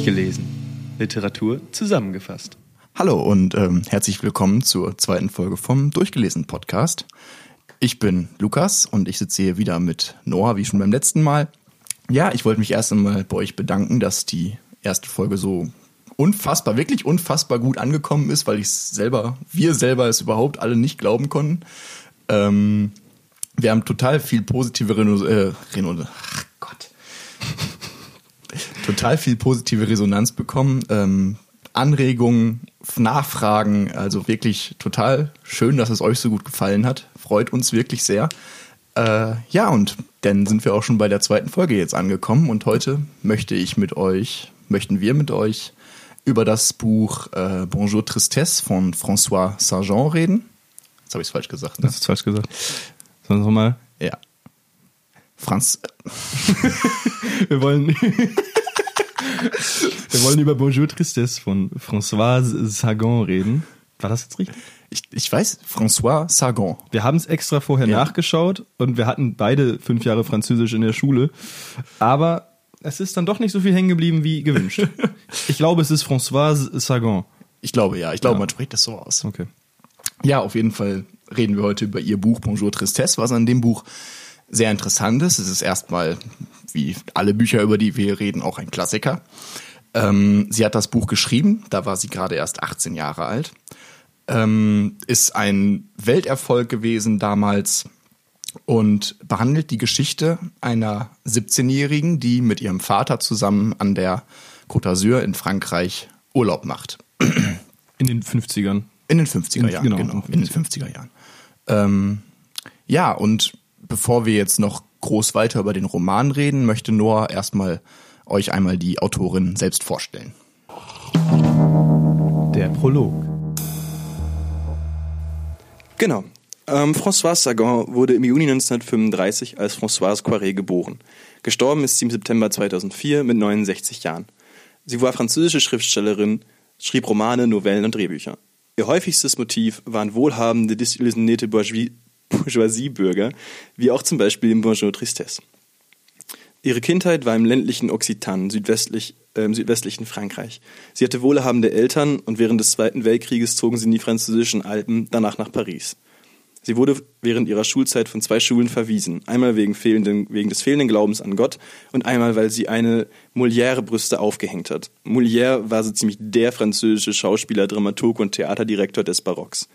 Durchgelesen. Literatur zusammengefasst. Hallo und ähm, herzlich willkommen zur zweiten Folge vom Durchgelesen Podcast. Ich bin Lukas und ich sitze hier wieder mit Noah, wie schon beim letzten Mal. Ja, ich wollte mich erst einmal bei euch bedanken, dass die erste Folge so unfassbar, wirklich unfassbar gut angekommen ist, weil ich selber, wir selber es überhaupt alle nicht glauben konnten. Ähm, wir haben total viel positive Reno, äh, Reno. Total viel positive Resonanz bekommen. Ähm, Anregungen, Nachfragen, also wirklich total schön, dass es euch so gut gefallen hat. Freut uns wirklich sehr. Äh, ja, und dann sind wir auch schon bei der zweiten Folge jetzt angekommen und heute möchte ich mit euch, möchten wir mit euch über das Buch äh, Bonjour Tristesse von François Sargent reden. Jetzt habe ich es falsch gesagt. Ne? Das ist falsch gesagt. Sollen wir nochmal? Ja. Franz. wir wollen. wir wollen über Bonjour Tristesse von François Sargent reden. War das jetzt richtig? Ich, ich weiß, François Sargon. Wir haben es extra vorher ja. nachgeschaut und wir hatten beide fünf Jahre Französisch in der Schule. Aber es ist dann doch nicht so viel hängen geblieben wie gewünscht. ich glaube, es ist François Sargon. Ich glaube ja, ich glaube, ja. man spricht das so aus. Okay. Ja, auf jeden Fall reden wir heute über ihr Buch Bonjour Tristesse, was an dem Buch sehr interessant ist. Es ist erstmal, wie alle Bücher, über die wir reden, auch ein Klassiker. Ähm, sie hat das Buch geschrieben, da war sie gerade erst 18 Jahre alt ähm, ist ein Welterfolg gewesen damals und behandelt die Geschichte einer 17-Jährigen, die mit ihrem Vater zusammen an der Côte d'Azur in Frankreich Urlaub macht. In den 50ern. In den 50er Jahren, genau. genau in den 50er Jahren. Ähm, ja, und bevor wir jetzt noch groß weiter über den Roman reden, möchte Noah erstmal euch einmal die Autorin selbst vorstellen. Der Prolog. Genau. Ähm, Françoise Sagan wurde im Juni 1935 als Françoise Poiret geboren. Gestorben ist sie im September 2004 mit 69 Jahren. Sie war französische Schriftstellerin, schrieb Romane, Novellen und Drehbücher. Ihr häufigstes Motiv waren wohlhabende, desillusionierte Bourgeoisie-Bürger, wie auch zum Beispiel im Bonjour Tristesse. Ihre Kindheit war im ländlichen Occitan, südwestlich, äh, im südwestlichen Frankreich. Sie hatte wohlhabende Eltern und während des Zweiten Weltkrieges zogen sie in die französischen Alpen, danach nach Paris. Sie wurde während ihrer Schulzeit von zwei Schulen verwiesen. Einmal wegen, fehlenden, wegen des fehlenden Glaubens an Gott und einmal, weil sie eine Molière-Brüste aufgehängt hat. Molière war so ziemlich der französische Schauspieler, Dramaturg und Theaterdirektor des Barocks.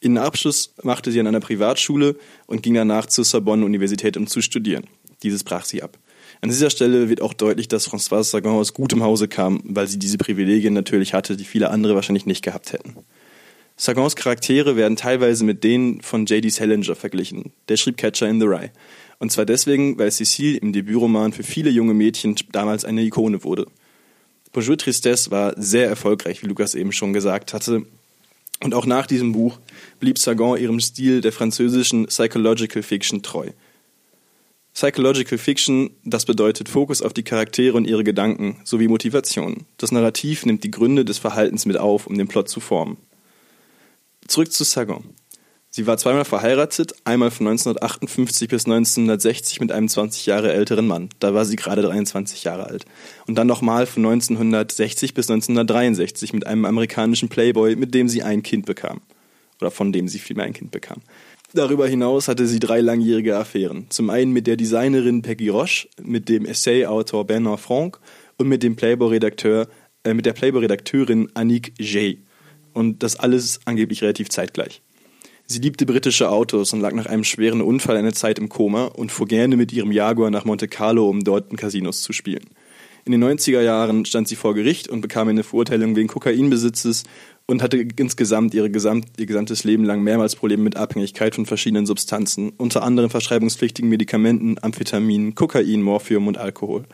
Ihren Abschluss machte sie an einer Privatschule und ging danach zur Sorbonne-Universität, um zu studieren. Dieses brach sie ab. An dieser Stelle wird auch deutlich, dass Françoise Sagan aus gutem Hause kam, weil sie diese Privilegien natürlich hatte, die viele andere wahrscheinlich nicht gehabt hätten. Sagans Charaktere werden teilweise mit denen von J.D. Salinger verglichen. Der schrieb Catcher in the Rye. Und zwar deswegen, weil Cecile im Debütroman für viele junge Mädchen damals eine Ikone wurde. Bonjour Tristesse war sehr erfolgreich, wie Lukas eben schon gesagt hatte. Und auch nach diesem Buch blieb Sagan ihrem Stil der französischen Psychological Fiction treu. Psychological Fiction, das bedeutet Fokus auf die Charaktere und ihre Gedanken sowie Motivation. Das Narrativ nimmt die Gründe des Verhaltens mit auf, um den Plot zu formen. Zurück zu Sagan. Sie war zweimal verheiratet, einmal von 1958 bis 1960 mit einem 20 Jahre älteren Mann. Da war sie gerade 23 Jahre alt. Und dann nochmal von 1960 bis 1963 mit einem amerikanischen Playboy, mit dem sie ein Kind bekam. Oder von dem sie vielmehr ein Kind bekam. Darüber hinaus hatte sie drei langjährige Affären. Zum einen mit der Designerin Peggy Roche, mit dem Essay-Autor Bernard Franck und mit dem Playboy-Redakteur, äh, mit der Playboy-Redakteurin Annick Jay. Und das alles angeblich relativ zeitgleich. Sie liebte britische Autos und lag nach einem schweren Unfall eine Zeit im Koma und fuhr gerne mit ihrem Jaguar nach Monte Carlo, um dort in Casinos zu spielen. In den 90er Jahren stand sie vor Gericht und bekam eine Verurteilung wegen Kokainbesitzes und hatte insgesamt ihre gesamt, ihr gesamtes Leben lang mehrmals Probleme mit Abhängigkeit von verschiedenen Substanzen, unter anderem verschreibungspflichtigen Medikamenten, Amphetamin, Kokain, Morphium und Alkohol.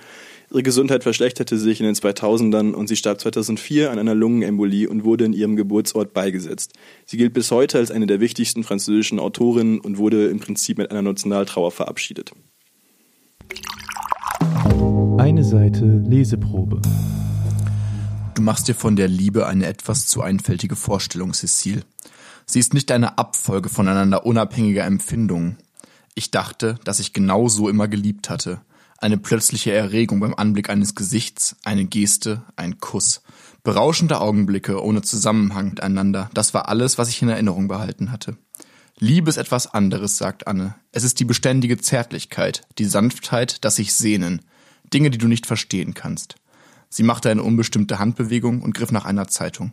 Ihre Gesundheit verschlechterte sich in den 2000ern und sie starb 2004 an einer Lungenembolie und wurde in ihrem Geburtsort beigesetzt. Sie gilt bis heute als eine der wichtigsten französischen Autorinnen und wurde im Prinzip mit einer Nationaltrauer verabschiedet. Eine Seite Leseprobe. Du machst dir von der Liebe eine etwas zu einfältige Vorstellung, Cecile. Sie ist nicht eine Abfolge voneinander unabhängiger Empfindungen. Ich dachte, dass ich genau so immer geliebt hatte. Eine plötzliche Erregung beim Anblick eines Gesichts, eine Geste, ein Kuss. Berauschende Augenblicke ohne Zusammenhang miteinander, das war alles, was ich in Erinnerung behalten hatte. Liebe ist etwas anderes, sagt Anne. Es ist die beständige Zärtlichkeit, die Sanftheit, das sich sehnen. Dinge, die du nicht verstehen kannst. Sie machte eine unbestimmte Handbewegung und griff nach einer Zeitung.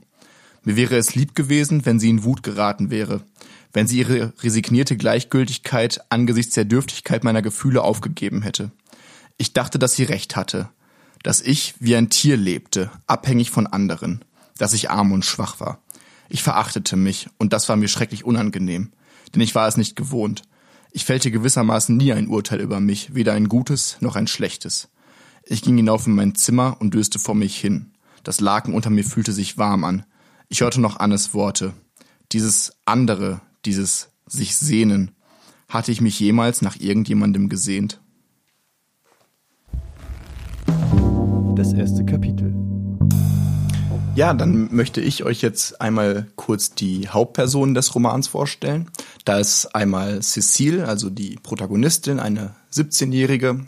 Mir wäre es lieb gewesen, wenn sie in Wut geraten wäre, wenn sie ihre resignierte Gleichgültigkeit angesichts der Dürftigkeit meiner Gefühle aufgegeben hätte. Ich dachte, dass sie recht hatte, dass ich wie ein Tier lebte, abhängig von anderen, dass ich arm und schwach war. Ich verachtete mich, und das war mir schrecklich unangenehm, denn ich war es nicht gewohnt. Ich fällte gewissermaßen nie ein Urteil über mich, weder ein gutes noch ein schlechtes. Ich ging hinauf in mein Zimmer und döste vor mich hin. Das Laken unter mir fühlte sich warm an. Ich hörte noch Annes Worte. Dieses andere, dieses sich sehnen. Hatte ich mich jemals nach irgendjemandem gesehnt? Das erste Kapitel. Ja, dann möchte ich euch jetzt einmal kurz die Hauptpersonen des Romans vorstellen. Da ist einmal Cecile, also die Protagonistin, eine 17-Jährige.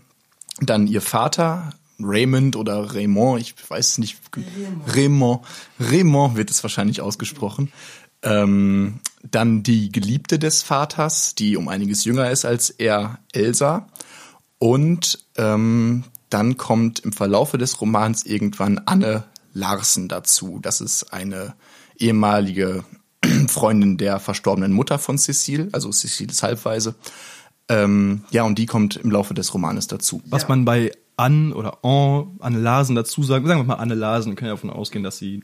Dann ihr Vater, Raymond oder Raymond, ich weiß nicht. Raymond. Raymond wird es wahrscheinlich ausgesprochen. Ähm, dann die Geliebte des Vaters, die um einiges jünger ist als er, Elsa. Und ähm, dann kommt im Verlaufe des Romans irgendwann Anne Larsen dazu. Das ist eine ehemalige Freundin der verstorbenen Mutter von Cecile, also Cecile ist halbweise. Ähm, ja, und die kommt im Laufe des Romanes dazu. Was man bei Anne oder Anne, Anne Larsen dazu sagen, sagen wir mal Anne Larsen, wir können ja davon ausgehen, dass sie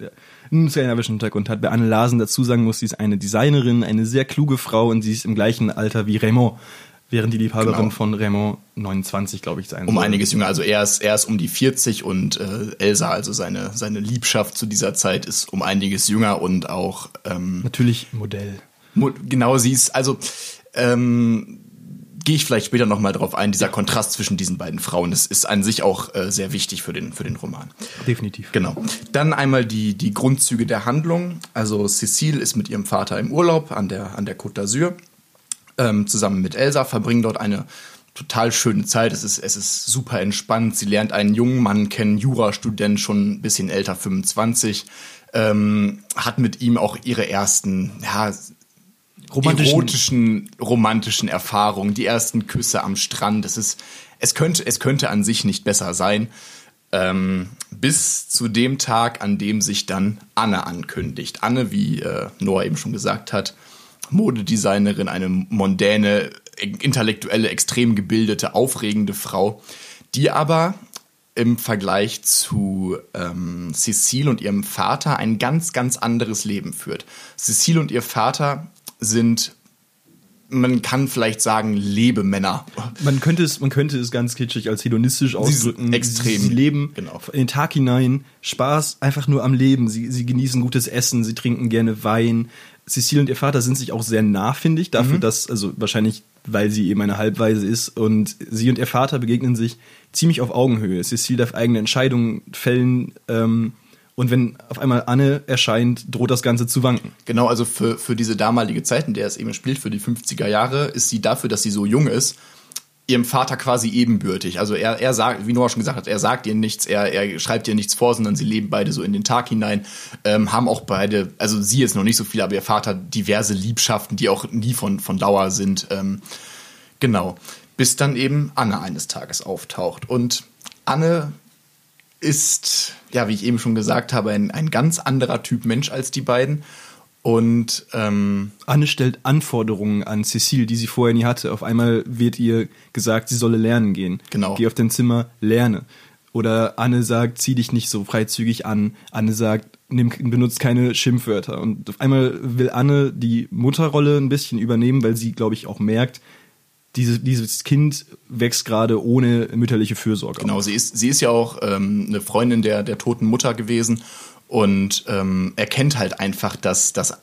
einen skandinavischen Hintergrund hat. Bei Anne Larsen dazu sagen muss, sie ist eine Designerin, eine sehr kluge Frau und sie ist im gleichen Alter wie Raymond, während die Liebhaberin Genau. von Raymond 29, glaube ich, sein Um soll. einiges jünger, also er ist, er ist um die 40 und äh, Elsa, also seine, seine Liebschaft zu dieser Zeit, ist um einiges jünger und auch ähm, Natürlich Modell. Mo- Genau, sie ist, also ähm, gehe ich vielleicht später nochmal drauf ein, dieser Kontrast zwischen diesen beiden Frauen, das ist an sich auch äh, sehr wichtig für den, für den Roman. Definitiv. Genau. Dann einmal die, die Grundzüge der Handlung. Also Cecile ist mit ihrem Vater im Urlaub an der, an der Côte d'Azur, ähm, zusammen mit Elsa, verbringen dort eine total schöne Zeit. Es ist, es ist super entspannt. Sie lernt einen jungen Mann kennen, Jurastudent, schon ein bisschen älter, 25. Ähm, hat mit ihm auch ihre ersten, ja, Romantischen- erotischen, romantischen Erfahrungen, die ersten Küsse am Strand. Es ist, es könnte, es könnte an sich nicht besser sein. Ähm, bis zu dem Tag, an dem sich dann Anne ankündigt. Anne, wie äh, Noah eben schon gesagt hat, Modedesignerin, eine mondäne, intellektuelle, extrem gebildete, aufregende Frau, die aber im Vergleich zu ähm, Cecile und ihrem Vater ein ganz, ganz anderes Leben führt. Cecile und ihr Vater sind, man kann vielleicht sagen, Lebemänner. Man könnte es, man könnte es ganz kitschig als hedonistisch ausdrücken. extrem. Sie, sie leben Genau. in den Tag hinein, Spaß einfach nur am Leben. Sie, sie genießen gutes Essen, sie trinken gerne Wein. Cecile und ihr Vater sind sich auch sehr nah, finde ich, Mhm. dafür, dass, also wahrscheinlich, weil sie eben eine Halbweise ist und sie und ihr Vater begegnen sich ziemlich auf Augenhöhe. Cecile darf eigene Entscheidungen fällen, ähm, und wenn auf einmal Anne erscheint, droht das Ganze zu wanken. Genau, also für, für diese damalige Zeit, in der es eben spielt, für die 50er Jahre, ist sie dafür, dass sie so jung ist, ihrem Vater quasi ebenbürtig. Also er, er sagt, wie Noah schon gesagt hat, er sagt ihr nichts, er, er schreibt ihr nichts vor, sondern sie leben beide so in den Tag hinein, ähm, haben auch beide, also sie jetzt noch nicht so viel, aber ihr Vater diverse Liebschaften, die auch nie von, von Dauer sind. Ähm, genau. Bis dann eben Anne eines Tages auftaucht. Und Anne ist, ja, wie ich eben schon gesagt habe, ein, ein ganz anderer Typ Mensch als die beiden. Und ähm, Anne stellt Anforderungen an Cecile, die sie vorher nie hatte. Auf einmal wird ihr gesagt, sie solle lernen gehen. Genau. Geh auf dein Zimmer, lerne. Oder Anne sagt, zieh dich nicht so freizügig an. Anne sagt, nimm, benutzt keine Schimpfwörter. Und auf einmal will Anne die Mutterrolle ein bisschen übernehmen, weil sie, glaube ich, auch merkt, diese, dieses Kind wächst gerade ohne mütterliche Fürsorge. Genau, sie ist, sie ist ja auch ähm, eine Freundin der, der toten Mutter gewesen und ähm, erkennt halt einfach, dass, dass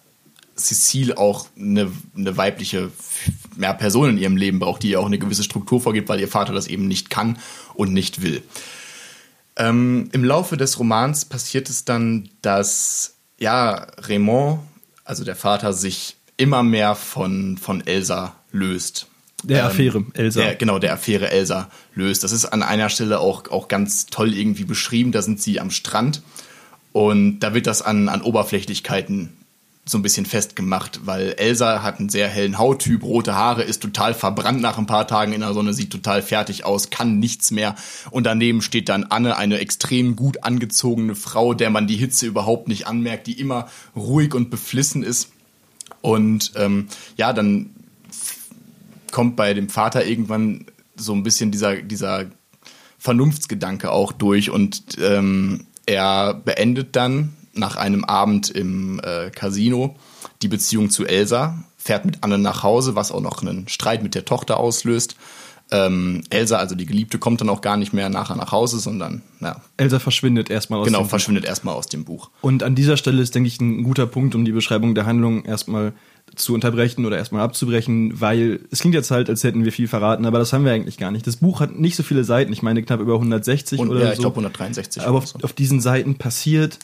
Cecile auch eine, eine weibliche ja, Person in ihrem Leben braucht, die ihr auch eine gewisse Struktur vorgibt, weil ihr Vater das eben nicht kann und nicht will. Ähm, Im Laufe des Romans passiert es dann, dass ja, Raymond, also der Vater, sich immer mehr von, von Elsa löst. Der ähm, Affäre Elsa. Der, genau, der Affäre Elsa löst. Das ist an einer Stelle auch, auch ganz toll irgendwie beschrieben. Da sind sie am Strand und da wird das an, an Oberflächlichkeiten so ein bisschen festgemacht, weil Elsa hat einen sehr hellen Hauttyp, rote Haare, ist total verbrannt nach ein paar Tagen in der Sonne, sieht total fertig aus, kann nichts mehr. Und daneben steht dann Anne, eine extrem gut angezogene Frau, der man die Hitze überhaupt nicht anmerkt, die immer ruhig und beflissen ist. Und ähm, ja, dann kommt bei dem Vater irgendwann so ein bisschen dieser, dieser Vernunftsgedanke auch durch und ähm, er beendet dann nach einem Abend im äh, Casino die Beziehung zu Elsa, fährt mit Anne nach Hause, was auch noch einen Streit mit der Tochter auslöst. Ähm, Elsa, also die Geliebte, kommt dann auch gar nicht mehr nachher nach Hause, sondern ja. Elsa verschwindet erstmal aus genau, dem Buch. Genau, verschwindet erstmal aus dem Buch. Und an dieser Stelle ist, denke ich, ein guter Punkt, um die Beschreibung der Handlung erstmal zu unterbrechen oder erstmal abzubrechen, weil es klingt jetzt halt, als hätten wir viel verraten, aber das haben wir eigentlich gar nicht. Das Buch hat nicht so viele Seiten, ich meine knapp über 160 Und, oder ja, so. ich glaube 163. Aber auf, auf diesen Seiten passiert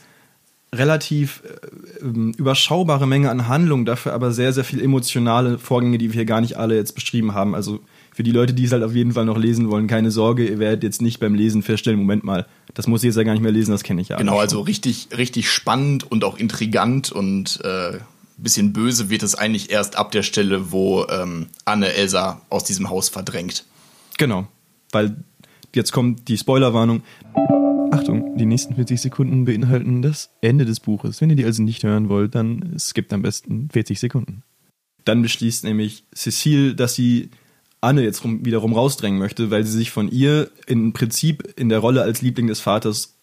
relativ äh, ähm, überschaubare Menge an Handlung, dafür aber sehr, sehr viel emotionale Vorgänge, die wir hier gar nicht alle jetzt beschrieben haben. Also für die Leute, die es halt auf jeden Fall noch lesen wollen, keine Sorge, ihr werdet jetzt nicht beim Lesen feststellen, Moment mal, das muss ich jetzt ja gar nicht mehr lesen, das kenne ich ja. Genau, also richtig, richtig spannend und auch intrigant und äh, bisschen böse wird es eigentlich erst ab der Stelle, wo ähm, Anne Elsa aus diesem Haus verdrängt. Genau, weil jetzt kommt die Spoilerwarnung. Achtung, die nächsten 40 Sekunden beinhalten das Ende des Buches. Wenn ihr die also nicht hören wollt, dann skippt am besten 40 Sekunden. Dann beschließt nämlich Cecile, dass sie Anne jetzt rum, wiederum rausdrängen möchte, weil sie sich von ihr im Prinzip in der Rolle als Liebling des Vaters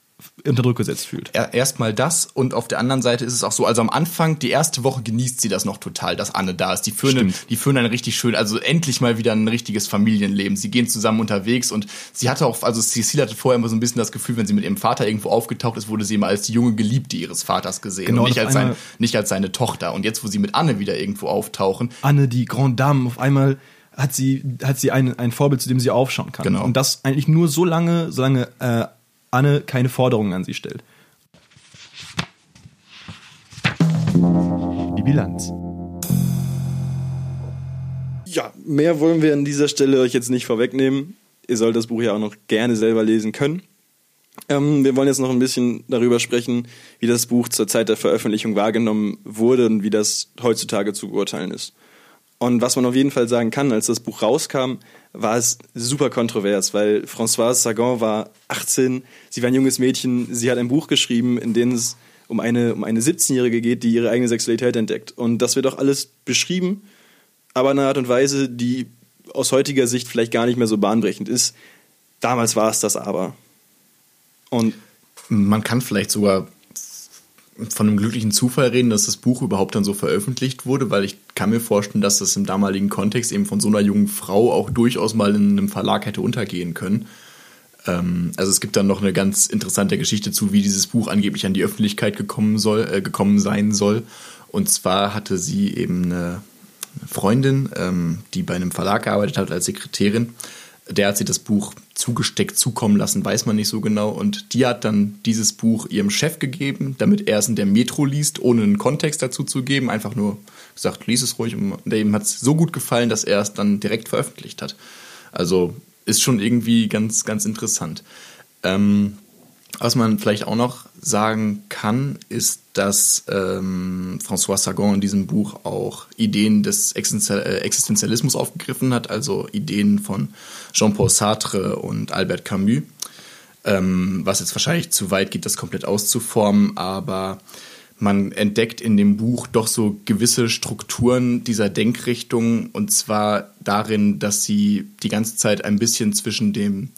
unter Druck gesetzt fühlt. Erstmal das und auf der anderen Seite ist es auch so, also am Anfang, die erste Woche genießt sie das noch total, dass Anne da ist. Die führen, die führen ein richtig schön, also endlich mal wieder ein richtiges Familienleben. Sie gehen zusammen unterwegs und sie hatte auch, also Cecile hatte vorher immer so ein bisschen das Gefühl, wenn sie mit ihrem Vater irgendwo aufgetaucht ist, wurde sie immer als die junge Geliebte ihres Vaters gesehen genau, und nicht als, sein, nicht als seine Tochter. Und jetzt, wo sie mit Anne wieder irgendwo auftauchen. Anne, die Grande Dame, auf einmal hat sie, hat sie ein, ein Vorbild, zu dem sie aufschauen kann. Genau. Und das eigentlich nur so lange, solange äh, Anne keine Forderungen an sie stellt. Die Bilanz. Ja, mehr wollen wir an dieser Stelle euch jetzt nicht vorwegnehmen. Ihr sollt das Buch ja auch noch gerne selber lesen können. Ähm, wir wollen jetzt noch ein bisschen darüber sprechen, wie das Buch zur Zeit der Veröffentlichung wahrgenommen wurde und wie das heutzutage zu beurteilen ist. Und was man auf jeden Fall sagen kann, als das Buch rauskam, war es super kontrovers, weil Françoise Sagan war 18, sie war ein junges Mädchen, sie hat ein Buch geschrieben, in dem es um eine, um eine 17-Jährige geht, die ihre eigene Sexualität entdeckt. Und das wird auch alles beschrieben, aber in einer Art und Weise, die aus heutiger Sicht vielleicht gar nicht mehr so bahnbrechend ist. Damals war es das aber. Und man kann vielleicht sogar von einem glücklichen Zufall reden, dass das Buch überhaupt dann so veröffentlicht wurde, weil ich kann mir vorstellen, dass das im damaligen Kontext eben von so einer jungen Frau auch durchaus mal in einem Verlag hätte untergehen können. Ähm, also es gibt dann noch eine ganz interessante Geschichte zu, wie dieses Buch angeblich an die Öffentlichkeit gekommen soll, äh, gekommen sein soll. Und zwar hatte sie eben eine Freundin, ähm, die bei einem Verlag gearbeitet hat als Sekretärin der hat sie das Buch zugesteckt zukommen lassen, weiß man nicht so genau. Und die hat dann dieses Buch ihrem Chef gegeben, damit er es in der Metro liest, ohne einen Kontext dazu zu geben. Einfach nur gesagt, lies es ruhig. Und dem hat es so gut gefallen, dass er es dann direkt veröffentlicht hat. Also ist schon irgendwie ganz, ganz interessant. Ähm, was man vielleicht auch noch sagen kann, ist, dass ähm, François Sagan in diesem Buch auch Ideen des äh, Existenzialismus aufgegriffen hat, also Ideen von Jean-Paul Sartre und Albert Camus, ähm, was jetzt wahrscheinlich zu weit geht, das komplett auszuformen, aber man entdeckt in dem Buch doch so gewisse Strukturen dieser Denkrichtung und zwar darin, dass sie die ganze Zeit ein bisschen zwischen dem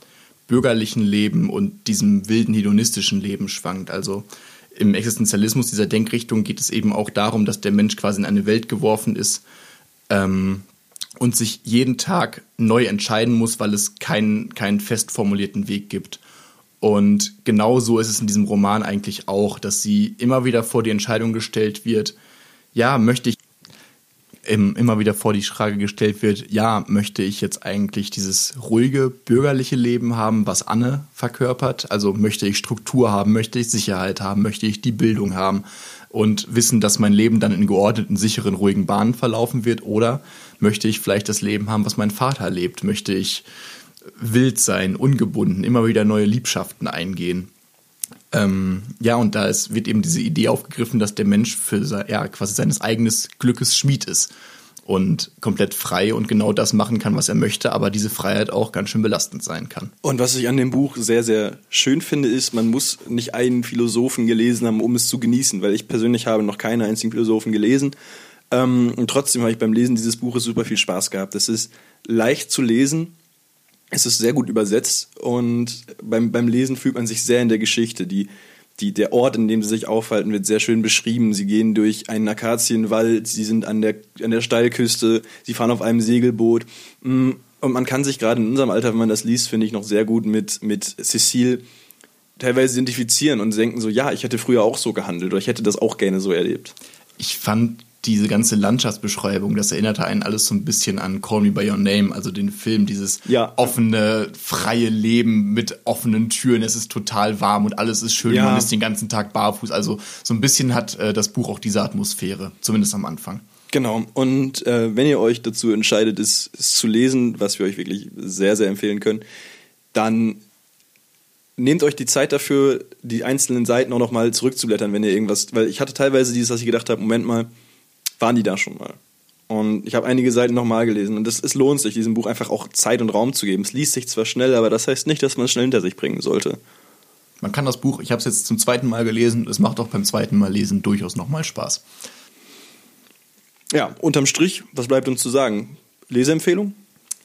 bürgerlichen Leben und diesem wilden hedonistischen Leben schwankt. Also im Existenzialismus dieser Denkrichtung geht es eben auch darum, dass der Mensch quasi in eine Welt geworfen ist ähm, und sich jeden Tag neu entscheiden muss, weil es keinen, keinen fest formulierten Weg gibt. Und genau so ist es in diesem Roman eigentlich auch, dass sie immer wieder vor die Entscheidung gestellt wird, ja, möchte ich immer wieder vor die Frage gestellt wird, ja, möchte ich jetzt eigentlich dieses ruhige bürgerliche Leben haben, was Anne verkörpert? Also möchte ich Struktur haben, möchte ich Sicherheit haben, möchte ich die Bildung haben und wissen, dass mein Leben dann in geordneten, sicheren, ruhigen Bahnen verlaufen wird? Oder möchte ich vielleicht das Leben haben, was mein Vater lebt? Möchte ich wild sein, ungebunden, immer wieder neue Liebschaften eingehen? Ähm, ja, und da ist, wird eben diese Idee aufgegriffen, dass der Mensch für ja, quasi seines eigenen Glückes Schmied ist und komplett frei und genau das machen kann, was er möchte, aber diese Freiheit auch ganz schön belastend sein kann. Und was ich an dem Buch sehr, sehr schön finde, ist, man muss nicht einen Philosophen gelesen haben, um es zu genießen, weil ich persönlich habe noch keinen einzigen Philosophen gelesen. Ähm, und trotzdem habe ich beim Lesen dieses Buches super viel Spaß gehabt. Es ist leicht zu lesen, es ist sehr gut übersetzt und beim, beim Lesen fühlt man sich sehr in der Geschichte. Die, die, der Ort, in dem sie sich aufhalten, wird sehr schön beschrieben. Sie gehen durch einen Akazienwald, sie sind an der, an der Steilküste, sie fahren auf einem Segelboot. Mm, und man kann sich gerade in unserem Alter, wenn man das liest, finde ich noch sehr gut mit, mit Cecile teilweise identifizieren und denken so, ja, ich hätte früher auch so gehandelt oder ich hätte das auch gerne so erlebt. Ich fand diese ganze Landschaftsbeschreibung, das erinnerte einen alles so ein bisschen an Call Me By Your Name, also den Film, dieses ja. offene, freie Leben mit offenen Türen, es ist total warm und alles ist schön, ja. man ist den ganzen Tag barfuß, also so ein bisschen hat äh, das Buch auch diese Atmosphäre, zumindest am Anfang. Genau, und äh, wenn ihr euch dazu entscheidet, es, es zu lesen, was wir euch wirklich sehr, sehr empfehlen können, dann nehmt euch die Zeit dafür, die einzelnen Seiten auch nochmal zurückzublättern, wenn ihr irgendwas, weil ich hatte teilweise dieses, dass ich gedacht habe, Moment mal, waren die da schon mal. Und ich habe einige Seiten nochmal gelesen und es, es lohnt sich, diesem Buch einfach auch Zeit und Raum zu geben. Es liest sich zwar schnell, aber das heißt nicht, dass man es schnell hinter sich bringen sollte. Man kann das Buch, ich habe es jetzt zum zweiten Mal gelesen, es macht auch beim zweiten Mal lesen durchaus nochmal Spaß. Ja, unterm Strich, was bleibt uns zu sagen? Leseempfehlung?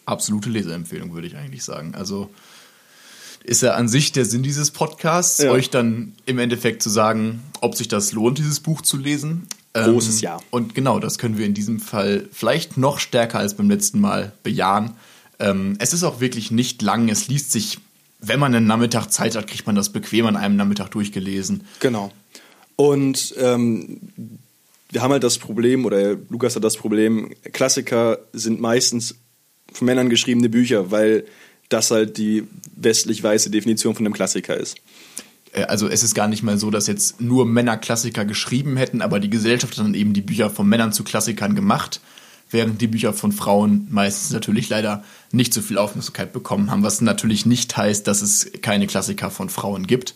Absolute Leseempfehlung, würde ich eigentlich sagen. Also ist ja an sich der Sinn dieses Podcasts, ja. euch dann im Endeffekt zu sagen, ob sich das lohnt, dieses Buch zu lesen. Großes ähm, Ja. Und genau, das können wir in diesem Fall vielleicht noch stärker als beim letzten Mal bejahen. Ähm, es ist auch wirklich nicht lang. Es liest sich, wenn man einen Nachmittag Zeit hat, kriegt man das bequem an einem Nachmittag durchgelesen. Genau. Und ähm, wir haben halt das Problem, oder Lukas hat das Problem, Klassiker sind meistens von Männern geschriebene Bücher, weil das halt die westlich-weiße Definition von einem Klassiker ist. Äh, also es ist gar nicht mal so, dass jetzt nur Männer Klassiker geschrieben hätten, aber die Gesellschaft hat dann eben die Bücher von Männern zu Klassikern gemacht, während die Bücher von Frauen meistens natürlich leider nicht so viel Aufmerksamkeit bekommen haben, was natürlich nicht heißt, dass es keine Klassiker von Frauen gibt.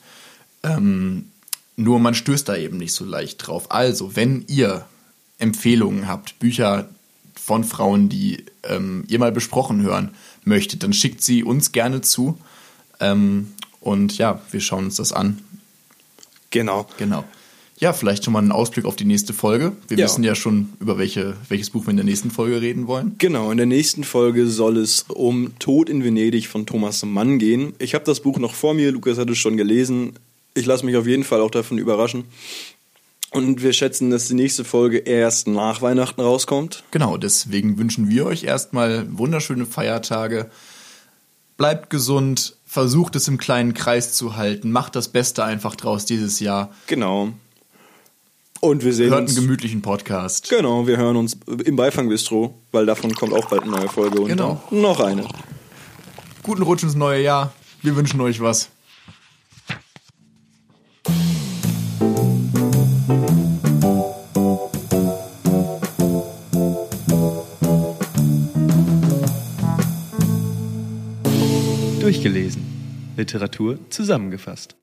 Ähm, nur man stößt da eben nicht so leicht drauf. Also, wenn ihr Empfehlungen habt, Bücher von Frauen, die ähm, ihr mal besprochen hören möchtet, dann schickt sie uns gerne zu. Ähm, und ja, wir schauen uns das an. Genau. Genau. Ja, vielleicht schon mal einen Ausblick auf die nächste Folge. Wir ja. wissen ja schon, über welche, welches Buch wir in der nächsten Folge reden wollen. Genau, in der nächsten Folge soll es um Tod in Venedig von Thomas Mann gehen. Ich habe das Buch noch vor mir, Lukas hat es schon gelesen. Ich lasse mich auf jeden Fall auch davon überraschen. Und wir schätzen, dass die nächste Folge erst nach Weihnachten rauskommt. Genau, deswegen wünschen wir euch erstmal wunderschöne Feiertage. Bleibt gesund, versucht es im kleinen Kreis zu halten, macht das Beste einfach draus dieses Jahr. Genau. Und wir sehen Hört uns. einen gemütlichen Podcast. Genau, wir hören uns im Beifang-Bistro, weil davon kommt auch bald eine neue Folge und genau. noch eine. Guten Rutsch ins neue Jahr. Wir wünschen euch was. Durchgelesen. Literatur zusammengefasst.